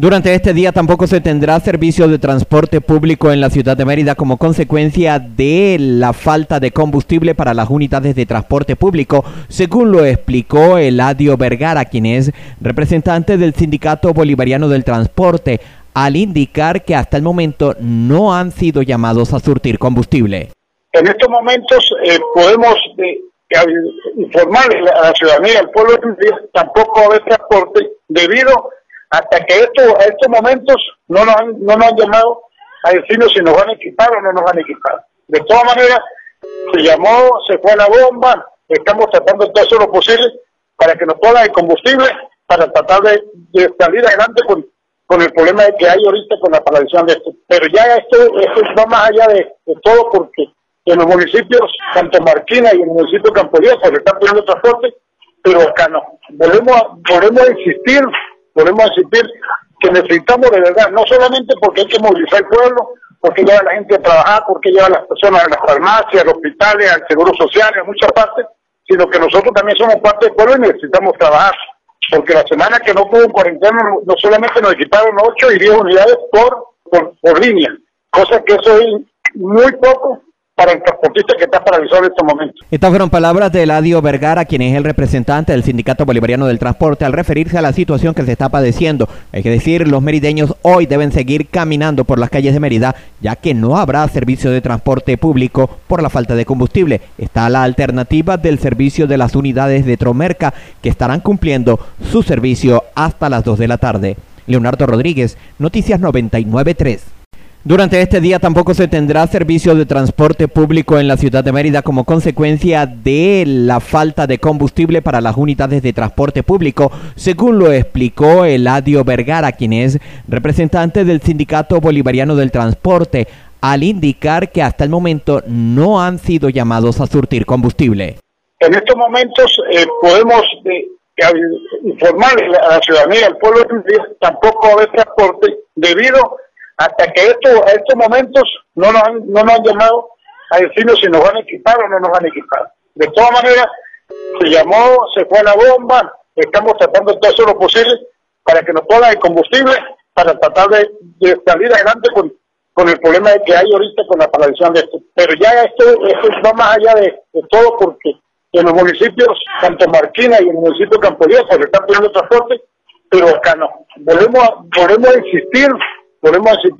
Durante este día tampoco se tendrá servicio de transporte público en la ciudad de Mérida como consecuencia de la falta de combustible para las unidades de transporte público, según lo explicó Eladio Vergara, quien es representante del Sindicato Bolivariano del Transporte, al indicar que hasta el momento no han sido llamados a surtir combustible. En estos momentos eh, podemos eh, informar a la ciudadanía, al pueblo tampoco haber transporte debido hasta que esto, a estos momentos no nos, han, llamado a decirnos si nos van a equipar o no nos van a equipar. De todas maneras, se llamó, se fue a la bomba, estamos tratando todo lo posible para que nos pongan el combustible, para tratar de, salir adelante con, el problema que hay ahorita con la paralización de esto. Pero ya esto, esto va más allá de, todo porque en los municipios, tanto Marquina y en el municipio de Campo se le están poniendo transporte, pero acá no. Volvemos volvemos a insistir podemos decir que necesitamos de verdad, no solamente porque hay que movilizar el pueblo, porque lleva a la gente a trabajar, porque lleva a las personas a las farmacias, a los hospitales, al seguro social, a muchas partes, sino que nosotros también somos parte del pueblo y necesitamos trabajar. Porque la semana que no hubo cuarentena, no solamente nos equiparon 8 y 10 unidades por, por, por línea, cosa que eso es muy poco para el transportista que está paralizado en estos momentos. Estas fueron palabras de Eladio Vergara, quien es el representante del Sindicato Bolivariano del Transporte, al referirse a la situación que se está padeciendo. Que decir, los merideños hoy deben seguir caminando por las calles de Mérida, ya que no habrá servicio de transporte público por la falta de combustible. Está la alternativa del servicio de las unidades de Tromerca, que estarán cumpliendo su servicio hasta las 2 de la tarde. Leonardo Rodríguez, Noticias 993. Durante este día tampoco se tendrá servicio de transporte público en la ciudad de Mérida como consecuencia de la falta de combustible para las unidades de transporte público, según lo explicó Eladio Vergara, quien es representante del Sindicato Bolivariano del Transporte, al indicar que hasta el momento no han sido llamados a surtir combustible. En estos momentos eh, podemos eh, informar a la ciudadanía, al pueblo, tampoco haber transporte debido hasta que esto, a estos momentos no nos, han, no nos han llamado a decirnos si nos van a equipar o no nos van a equipar. De todas maneras, se llamó, se fue a la bomba, estamos tratando todo lo posible para que nos pongan el combustible, para tratar de, salir adelante con, con, el problema que hay ahorita con la paralización de esto. Pero ya esto, esto va más allá de, todo porque en los municipios, tanto Marquina y en el municipio de Campo se le están poniendo transporte, pero acá no. Volvemos volvemos a insistir podemos decir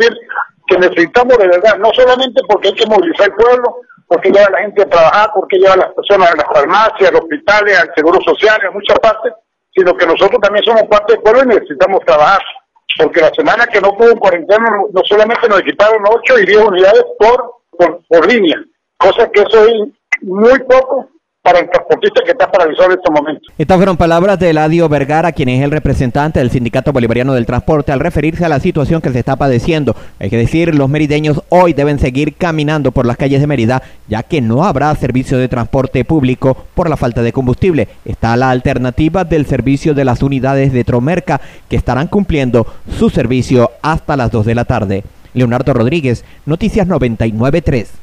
que necesitamos de verdad, no solamente porque hay que movilizar el pueblo, porque lleva a la gente a trabajar, porque lleva a las personas a las farmacias, a los hospitales, al seguro social, a muchas partes, sino que nosotros también somos parte del pueblo y necesitamos trabajar. Porque la semana que no hubo cuarentena, no solamente nos equiparon 8 y 10 unidades por, por, por línea, cosa que eso es muy poco para el transportista que está paralizado en estos momentos. Estas fueron palabras de Eladio Vergara, quien es el representante del Sindicato Bolivariano del Transporte, al referirse a la situación que se está padeciendo. Que decir, los merideños hoy deben seguir caminando por las calles de Mérida, ya que no habrá servicio de transporte público por la falta de combustible. Está la alternativa del servicio de las unidades de Tromerca, que estarán cumpliendo su servicio hasta las 2 de la tarde. Leonardo Rodríguez, Noticias 993.